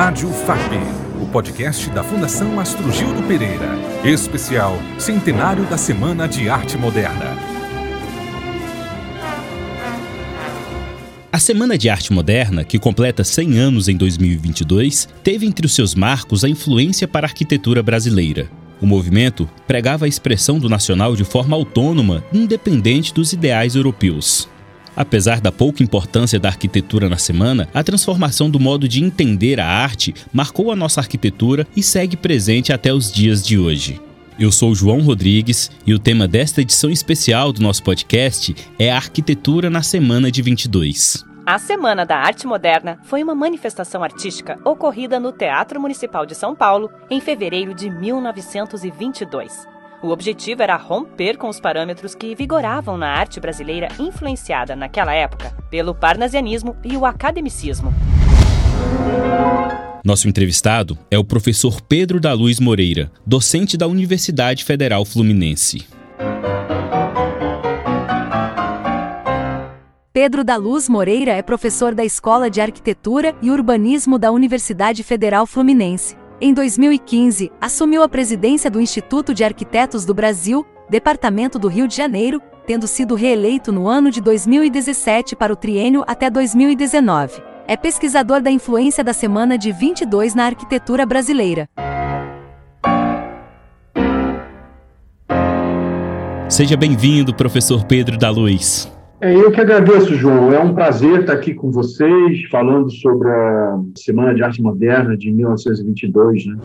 Rádio FAP, o podcast da Fundação Astro Gildo Pereira. Especial Centenário da Semana de Arte Moderna. A Semana de Arte Moderna, que completa 100 anos em 2022, teve entre os seus marcos a influência para a arquitetura brasileira. O movimento pregava a expressão do nacional de forma autônoma, independente dos ideais europeus. Apesar da pouca importância da arquitetura na semana, a transformação do modo de entender a arte marcou a nossa arquitetura e segue presente até os dias de hoje. Eu sou João Rodrigues e o tema desta edição especial do nosso podcast é a arquitetura na semana de 22. A Semana da Arte Moderna foi uma manifestação artística ocorrida no Teatro Municipal de São Paulo em fevereiro de 1922. O objetivo era romper com os parâmetros que vigoravam na arte brasileira influenciada naquela época pelo parnasianismo e o academicismo. Nosso entrevistado é o professor Pedro da Luz Moreira, docente da Universidade Federal Fluminense. Pedro da Luz Moreira é professor da Escola de Arquitetura e Urbanismo da Universidade Federal Fluminense. Em 2015, assumiu a presidência do Instituto de Arquitetos do Brasil, Departamento do Rio de Janeiro, tendo sido reeleito no ano de 2017 para o triênio até 2019. É pesquisador da influência da Semana de 22 na arquitetura brasileira. Seja bem-vindo, professor Pedro da Luz. É, eu que agradeço, João. É um prazer estar aqui com vocês, falando sobre a Semana de Arte Moderna de 1922. Né?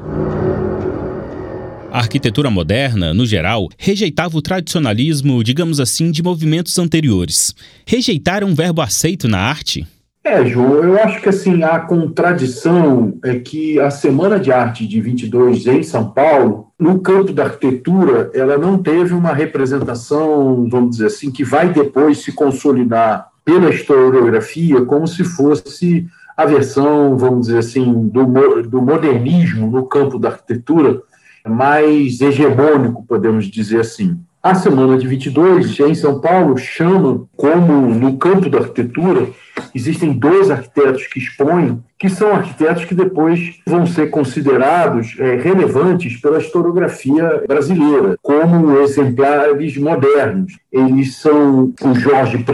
A arquitetura moderna, no geral, rejeitava o tradicionalismo, digamos assim, de movimentos anteriores. Rejeitar é um verbo aceito na arte? É, João, eu acho que assim, a contradição é que a Semana de Arte de 22 em São Paulo, no campo da arquitetura, ela não teve uma representação, vamos dizer assim, que vai depois se consolidar pela historiografia como se fosse a versão, vamos dizer assim, do, do modernismo no campo da arquitetura mais hegemônico, podemos dizer assim. A Semana de 22, em São Paulo, chama como, no campo da arquitetura, existem dois arquitetos que expõem, que são arquitetos que depois vão ser considerados é, relevantes pela historiografia brasileira, como exemplares modernos. Eles são o Jorge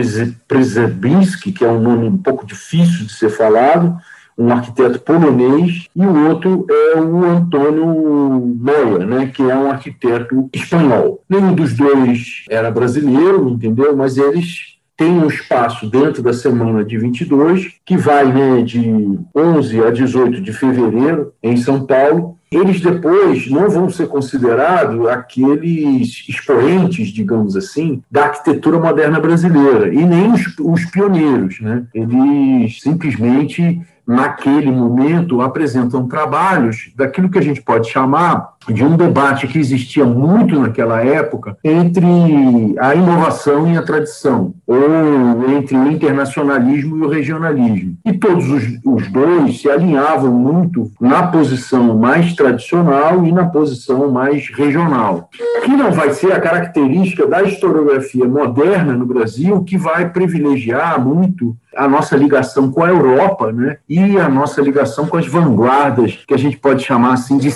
Przebinski, que é um nome um pouco difícil de ser falado, um arquiteto polonês, e o outro é o Antônio Moya, né, que é um arquiteto espanhol. Nenhum dos dois era brasileiro, entendeu? Mas eles têm um espaço dentro da semana de 22, que vai né, de 11 a 18 de fevereiro, em São Paulo, eles depois não vão ser considerados aqueles expoentes, digamos assim, da arquitetura moderna brasileira, e nem os, os pioneiros. Né? Eles simplesmente naquele momento, apresentam trabalhos daquilo que a gente pode chamar de um debate que existia muito naquela época entre a inovação e a tradição, ou entre o internacionalismo e o regionalismo. E todos os, os dois se alinhavam muito na posição mais tradicional e na posição mais regional, que não vai ser a característica da historiografia moderna no Brasil, que vai privilegiar muito a nossa ligação com a Europa, né? E a nossa ligação com as vanguardas, que a gente pode chamar assim de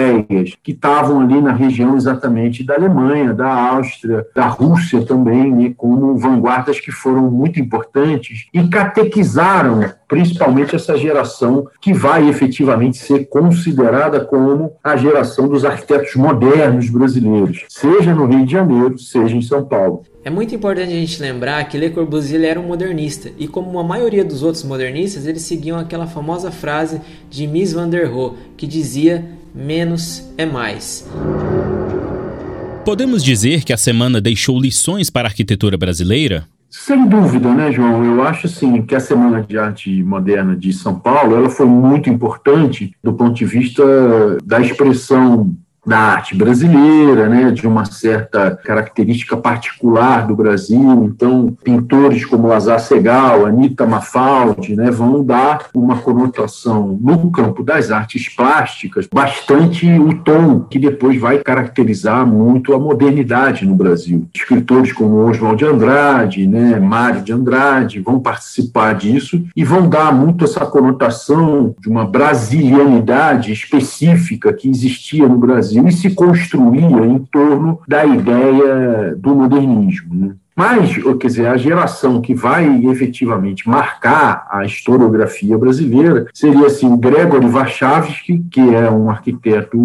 centro-europeias, que estavam ali na região exatamente da Alemanha, da Áustria, da Rússia também, né? como vanguardas que foram muito importantes e catequizaram principalmente essa geração que vai efetivamente ser considerada como a geração dos arquitetos modernos brasileiros, seja no Rio de Janeiro, seja em São Paulo. É muito importante a gente lembrar que Le Corbusier era um modernista e como a maioria dos outros modernistas, eles seguiam aquela famosa frase de Mies van der Rohe, que dizia menos é mais. Podemos dizer que a semana deixou lições para a arquitetura brasileira? Sem dúvida, né, João? Eu acho assim que a Semana de Arte Moderna de São Paulo ela foi muito importante do ponto de vista da expressão da arte brasileira, né, de uma certa característica particular do Brasil. Então, pintores como Lazar Segal, Anita Mafaldi, né, vão dar uma conotação no campo das artes plásticas bastante o tom que depois vai caracterizar muito a modernidade no Brasil. Escritores como Oswald de Andrade, né, Mário de Andrade vão participar disso e vão dar muito essa conotação de uma brasilianidade específica que existia no Brasil e se construía em torno da ideia do modernismo. Né? Mas, quer dizer, a geração que vai efetivamente marcar a historiografia brasileira seria assim, Gregory Warszawski, que é um arquiteto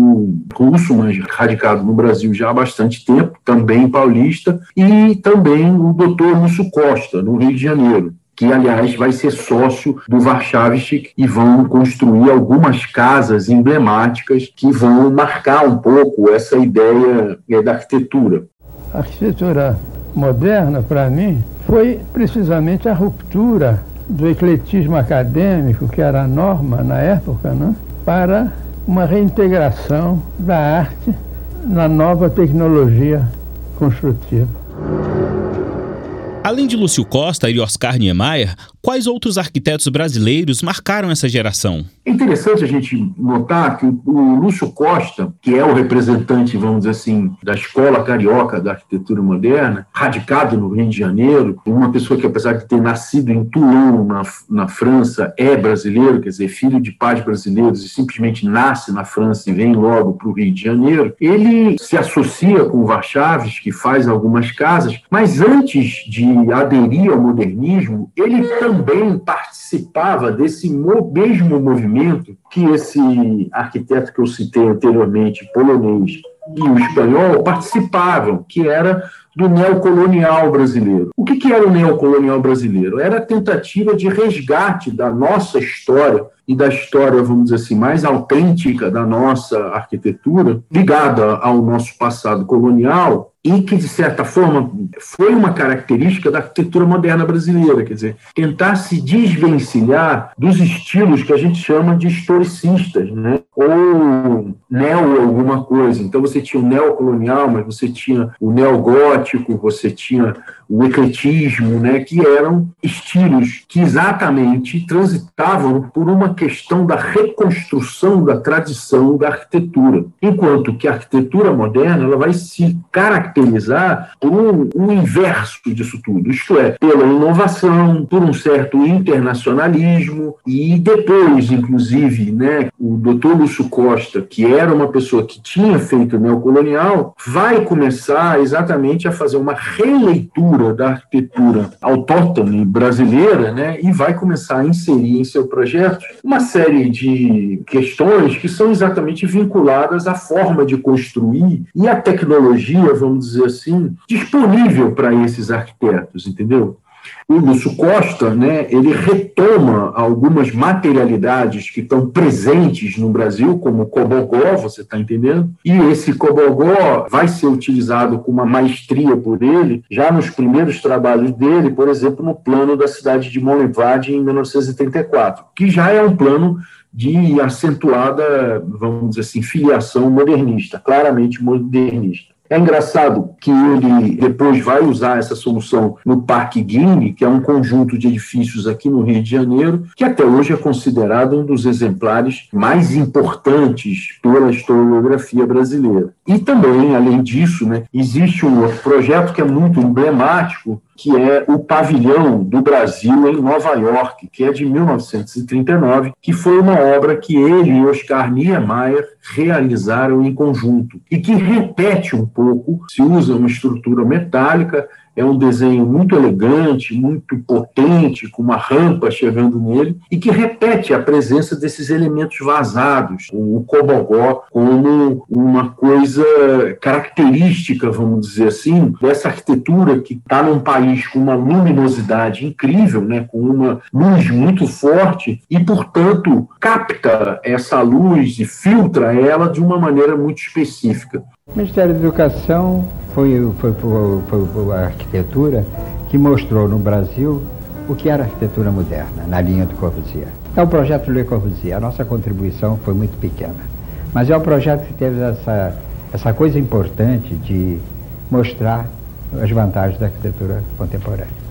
russo, mas radicado no Brasil já há bastante tempo, também paulista, e também o doutor Lúcio Costa, no Rio de Janeiro que aliás vai ser sócio do Warszawski e vão construir algumas casas emblemáticas que vão marcar um pouco essa ideia é, da arquitetura. A arquitetura moderna, para mim, foi precisamente a ruptura do ecletismo acadêmico, que era a norma na época, né, para uma reintegração da arte na nova tecnologia construtiva. Além de Lúcio Costa e Oscar Niemeyer, quais outros arquitetos brasileiros marcaram essa geração? É interessante a gente notar que o Lúcio Costa, que é o representante, vamos dizer assim, da escola carioca da arquitetura moderna, radicado no Rio de Janeiro, uma pessoa que, apesar de ter nascido em Toulon, na, na França, é brasileiro, quer dizer, filho de pais brasileiros e simplesmente nasce na França e vem logo para o Rio de Janeiro, ele se associa com o Warchavs, que faz algumas casas, mas antes de aderir ao modernismo, ele também participava desse mesmo movimento que esse arquiteto que eu citei anteriormente, polonês, e o espanhol participavam, que era do neocolonial brasileiro. O que, que era o neocolonial brasileiro? Era a tentativa de resgate da nossa história e da história, vamos dizer assim, mais autêntica da nossa arquitetura, ligada ao nosso passado colonial, e que, de certa forma, foi uma característica da arquitetura moderna brasileira, quer dizer, tentar se desvencilhar dos estilos que a gente chama de historicistas, né? ou neo alguma coisa. Então, você tinha o neocolonial, mas você tinha o neogótico, você tinha o ecletismo, né? que eram estilos que exatamente transitavam por uma questão da reconstrução da tradição da arquitetura, enquanto que a arquitetura moderna ela vai se caracterizar caracterizar por um, um inverso disso tudo, isto é, pela inovação, por um certo internacionalismo, e depois, inclusive, né, o doutor Lúcio Costa, que era uma pessoa que tinha feito neocolonial, vai começar exatamente a fazer uma releitura da arquitetura autóctone brasileira, né, e vai começar a inserir em seu projeto uma série de questões que são exatamente vinculadas à forma de construir e à tecnologia, vamos dizer assim, disponível para esses arquitetos, entendeu? O Lúcio Costa, né, ele retoma algumas materialidades que estão presentes no Brasil, como o cobogó, você está entendendo? E esse cobogó vai ser utilizado com uma maestria por ele, já nos primeiros trabalhos dele, por exemplo, no plano da cidade de Monlevade, em 1934, que já é um plano de acentuada, vamos dizer assim, filiação modernista, claramente modernista. É engraçado que ele depois vai usar essa solução no Parque Guine, que é um conjunto de edifícios aqui no Rio de Janeiro, que até hoje é considerado um dos exemplares mais importantes pela historiografia brasileira. E também, além disso, né, existe um outro projeto que é muito emblemático, que é o Pavilhão do Brasil em Nova York, que é de 1939, que foi uma obra que ele e Oscar Niemeyer realizaram em conjunto e que repete um pouco, se usa uma estrutura metálica é um desenho muito elegante, muito potente, com uma rampa chegando nele, e que repete a presença desses elementos vazados, o cobogó, como uma coisa característica, vamos dizer assim, dessa arquitetura que está num país com uma luminosidade incrível, né, com uma luz muito forte, e, portanto, capta essa luz e filtra ela de uma maneira muito específica. Ministério da Educação foi, foi, foi, foi, a arquitetura que mostrou no Brasil o que era arquitetura moderna, na linha do Corbusier. É o projeto Le Corbusier. A nossa contribuição foi muito pequena. Mas é o projeto que teve essa, essa coisa importante de mostrar as vantagens da arquitetura contemporânea.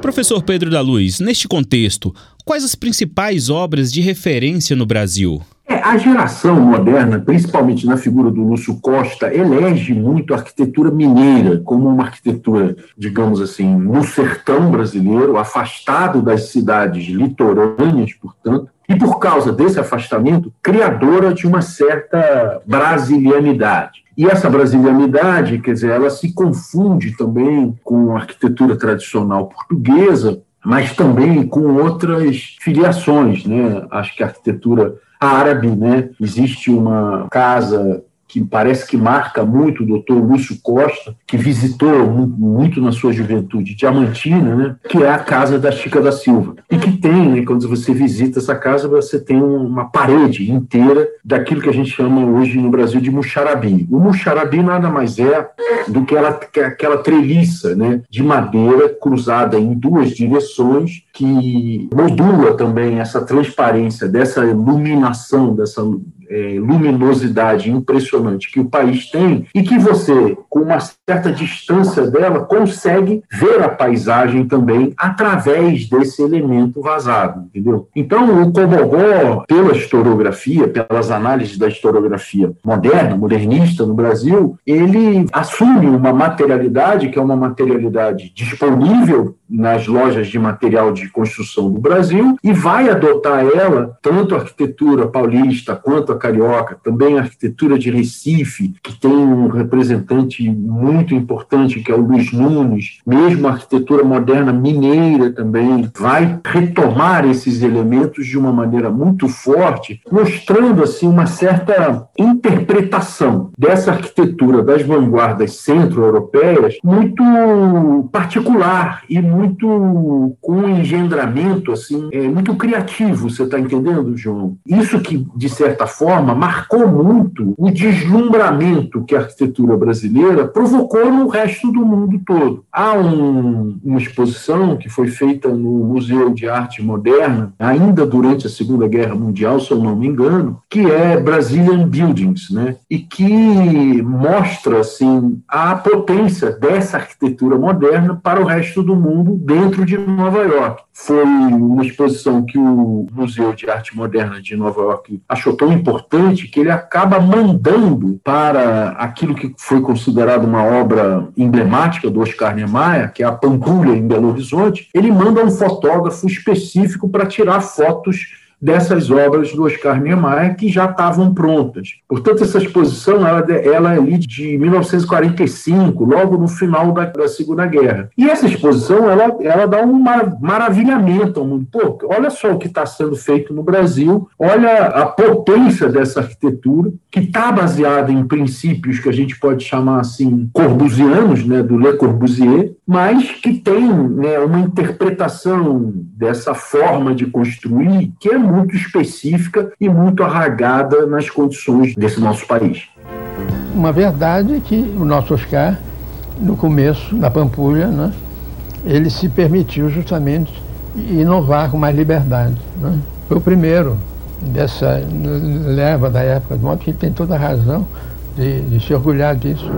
Professor Pedro da Luz, neste contexto, quais as principais obras de referência no Brasil? A geração moderna, principalmente na figura do Lúcio Costa, elege muito a arquitetura mineira como uma arquitetura, digamos assim, no sertão brasileiro, afastado das cidades litorâneas, portanto, e por causa desse afastamento, criadora de uma certa brasilianidade. E essa brasilianidade, quer dizer, ela se confunde também com a arquitetura tradicional portuguesa, mas também com outras filiações, né? Acho que a arquitetura árabe, né? Existe uma casa que parece que marca muito o doutor Lúcio Costa, que visitou muito na sua juventude Diamantina, né, que é a casa da Chica da Silva. E que tem, né, quando você visita essa casa, você tem uma parede inteira daquilo que a gente chama hoje no Brasil de muxarabi. O muxarabi nada mais é do que, ela, que aquela treliça né, de madeira cruzada em duas direções que modula também essa transparência dessa iluminação, dessa é, luminosidade impressionante que o país tem e que você, com uma certa distância dela, consegue ver a paisagem também através desse elemento vazado, entendeu? Então, o Cobogó, pela historiografia, pelas análises da historiografia moderna, modernista no Brasil, ele assume uma materialidade que é uma materialidade disponível nas lojas de material de construção do Brasil e vai adotar ela, tanto a arquitetura paulista quanto a carioca, também a arquitetura de Recife, que tem um representante muito importante que é o Luiz Nunes, mesmo a arquitetura moderna mineira também. Vai retomar esses elementos de uma maneira muito forte, mostrando assim uma certa interpretação dessa arquitetura das vanguardas centro-europeias muito particular e muito muito com engendramento assim, é, muito criativo, você está entendendo, João? Isso que, de certa forma, marcou muito o deslumbramento que a arquitetura brasileira provocou no resto do mundo todo. Há um, uma exposição que foi feita no Museu de Arte Moderna, ainda durante a Segunda Guerra Mundial, se eu não me engano, que é Brazilian Buildings, né? e que mostra assim, a potência dessa arquitetura moderna para o resto do mundo dentro de Nova York. Foi uma exposição que o Museu de Arte Moderna de Nova York achou tão importante que ele acaba mandando para aquilo que foi considerado uma obra emblemática do Oscar Niemeyer, que é a Pampulha em Belo Horizonte, ele manda um fotógrafo específico para tirar fotos dessas obras do Oscar Niemeyer que já estavam prontas. Portanto, essa exposição ela, ela é ali de 1945, logo no final da, da Segunda Guerra. E essa exposição ela, ela dá um maravilhamento ao mundo. Pô, olha só o que está sendo feito no Brasil, olha a potência dessa arquitetura, que está baseada em princípios que a gente pode chamar assim corbusianos, né, do Le Corbusier, mas que tem né, uma interpretação dessa forma de construir que é muito específica e muito arragada nas condições desse nosso país. Uma verdade é que o nosso Oscar, no começo da Pampulha, né, ele se permitiu justamente inovar com mais liberdade. Né? Foi o primeiro dessa leva da época, de modo que ele tem toda a razão de, de se orgulhar disso.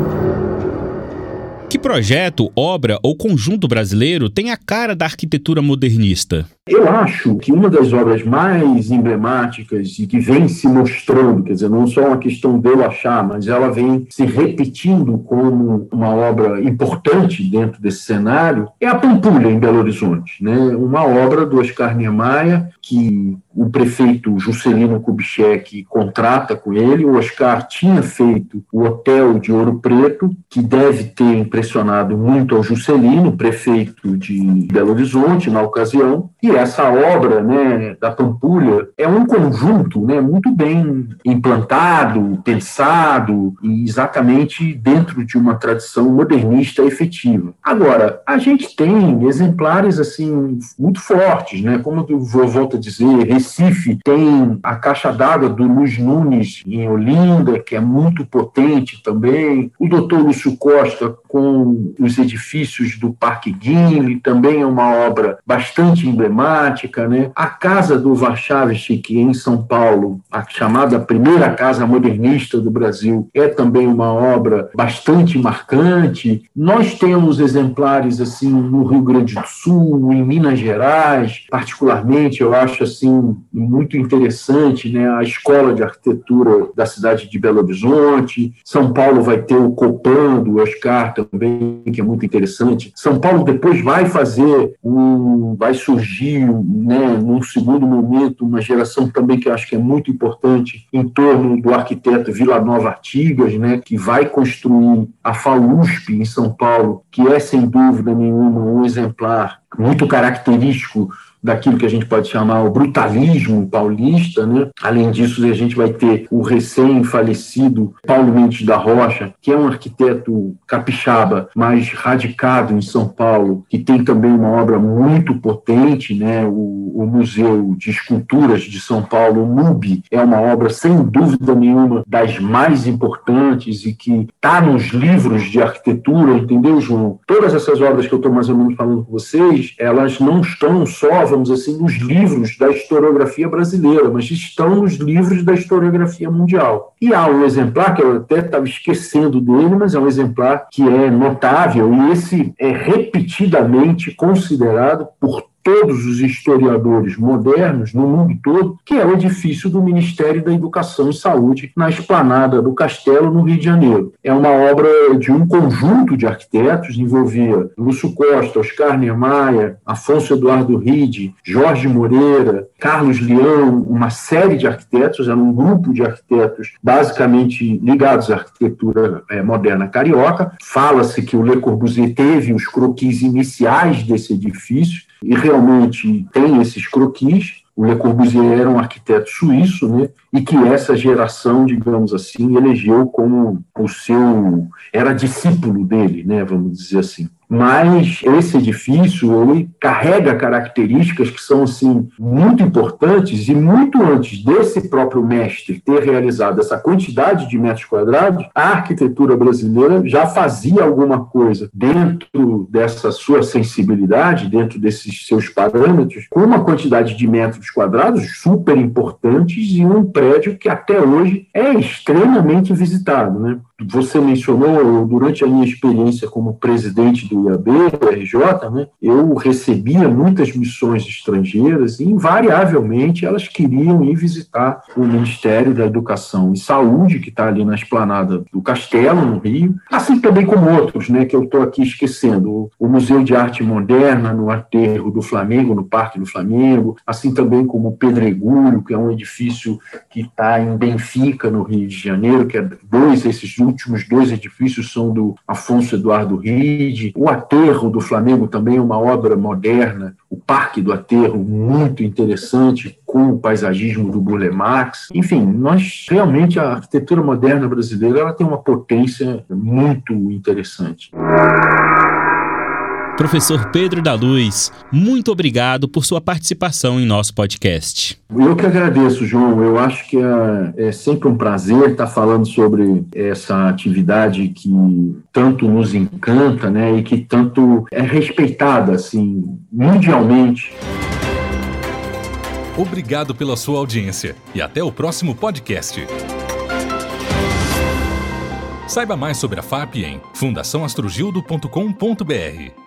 Que projeto, obra ou conjunto brasileiro tem a cara da arquitetura modernista? Eu acho que uma das obras mais emblemáticas e que vem se mostrando, quer dizer, não só uma questão de eu achar, mas ela vem se repetindo como uma obra importante dentro desse cenário, é a Pampulha, em Belo Horizonte. Né? Uma obra do Oscar Niemeyer, que o prefeito Juscelino Kubitschek contrata com ele. O Oscar tinha feito o Hotel de Ouro Preto, que deve ter impressionado muito ao Juscelino, prefeito de Belo Horizonte, na ocasião. E essa obra né, da Pampulha é um conjunto né, muito bem implantado, pensado e exatamente dentro de uma tradição modernista efetiva. Agora, a gente tem exemplares assim muito fortes, né, como eu volto a dizer, Recife tem a caixa d'água do Luiz Nunes em Olinda, que é muito potente também. O doutor Lúcio Costa com os edifícios do Parque Guinle, também é uma obra bastante emblemática. Né? A Casa do Warszawski, em São Paulo, a chamada primeira casa modernista do Brasil, é também uma obra bastante marcante. Nós temos exemplares assim no Rio Grande do Sul, em Minas Gerais, particularmente eu acho assim muito interessante, né, a Escola de Arquitetura da cidade de Belo Horizonte. São Paulo vai ter o Copan do Oscar também, que é muito interessante. São Paulo depois vai fazer um vai surgir, né, num segundo momento, uma geração também que eu acho que é muito importante em torno do arquiteto Vila Nova Artigas, né, que vai construir a FAUSP em São Paulo, que é sem dúvida nenhuma um exemplar muito característico daquilo que a gente pode chamar o brutalismo paulista. Né? Além disso, a gente vai ter o recém-falecido Paulo Mendes da Rocha, que é um arquiteto capixaba, mas radicado em São Paulo, que tem também uma obra muito potente, né? o, o Museu de Esculturas de São Paulo, o MUB, é uma obra, sem dúvida nenhuma, das mais importantes e que está nos livros de arquitetura, entendeu, João? Todas essas obras que eu estou mais ou menos falando com vocês, elas não estão só vamos assim, nos livros da historiografia brasileira, mas estão nos livros da historiografia mundial. E há um exemplar, que eu até estava esquecendo dele, mas é um exemplar que é notável, e esse é repetidamente considerado por todos os historiadores modernos no mundo todo, que é o edifício do Ministério da Educação e Saúde na esplanada do Castelo, no Rio de Janeiro. É uma obra de um conjunto de arquitetos, envolvia Lúcio Costa, Oscar Niemeyer, Afonso Eduardo Ride, Jorge Moreira, Carlos Leão, uma série de arquitetos, era um grupo de arquitetos basicamente ligados à arquitetura é, moderna carioca. Fala-se que o Le Corbusier teve os croquis iniciais desse edifício, e realmente tem esses croquis. O Le Corbusier era um arquiteto suíço, né? E que essa geração, digamos assim, elegeu como o seu era discípulo dele, né? Vamos dizer assim mas esse edifício ele carrega características que são assim muito importantes e muito antes desse próprio mestre ter realizado essa quantidade de metros quadrados, a arquitetura brasileira já fazia alguma coisa dentro dessa sua sensibilidade, dentro desses seus parâmetros, com uma quantidade de metros quadrados super importantes e um prédio que até hoje é extremamente visitado, né? Você mencionou, durante a minha experiência como presidente do IAB, do RJ, né, eu recebia muitas missões estrangeiras e, invariavelmente, elas queriam ir visitar o Ministério da Educação e Saúde, que está ali na esplanada do Castelo, no Rio, assim também como outros, né, que eu estou aqui esquecendo. O Museu de Arte Moderna, no Aterro do Flamengo, no Parque do Flamengo, assim também como o Pedregulho, que é um edifício que está em Benfica, no Rio de Janeiro, que é dois esses últimos dois edifícios são do Afonso Eduardo Ride. O Aterro do Flamengo também é uma obra moderna. O Parque do Aterro, muito interessante, com o paisagismo do Burle Marx. Enfim, nós realmente, a arquitetura moderna brasileira ela tem uma potência muito interessante. Professor Pedro da Luz, muito obrigado por sua participação em nosso podcast. Eu que agradeço, João. Eu acho que é, é, sempre um prazer estar falando sobre essa atividade que tanto nos encanta, né, e que tanto é respeitada, assim, mundialmente. Obrigado pela sua audiência e até o próximo podcast. Saiba mais sobre a FAP em fundaçãoastrogildo.com.br.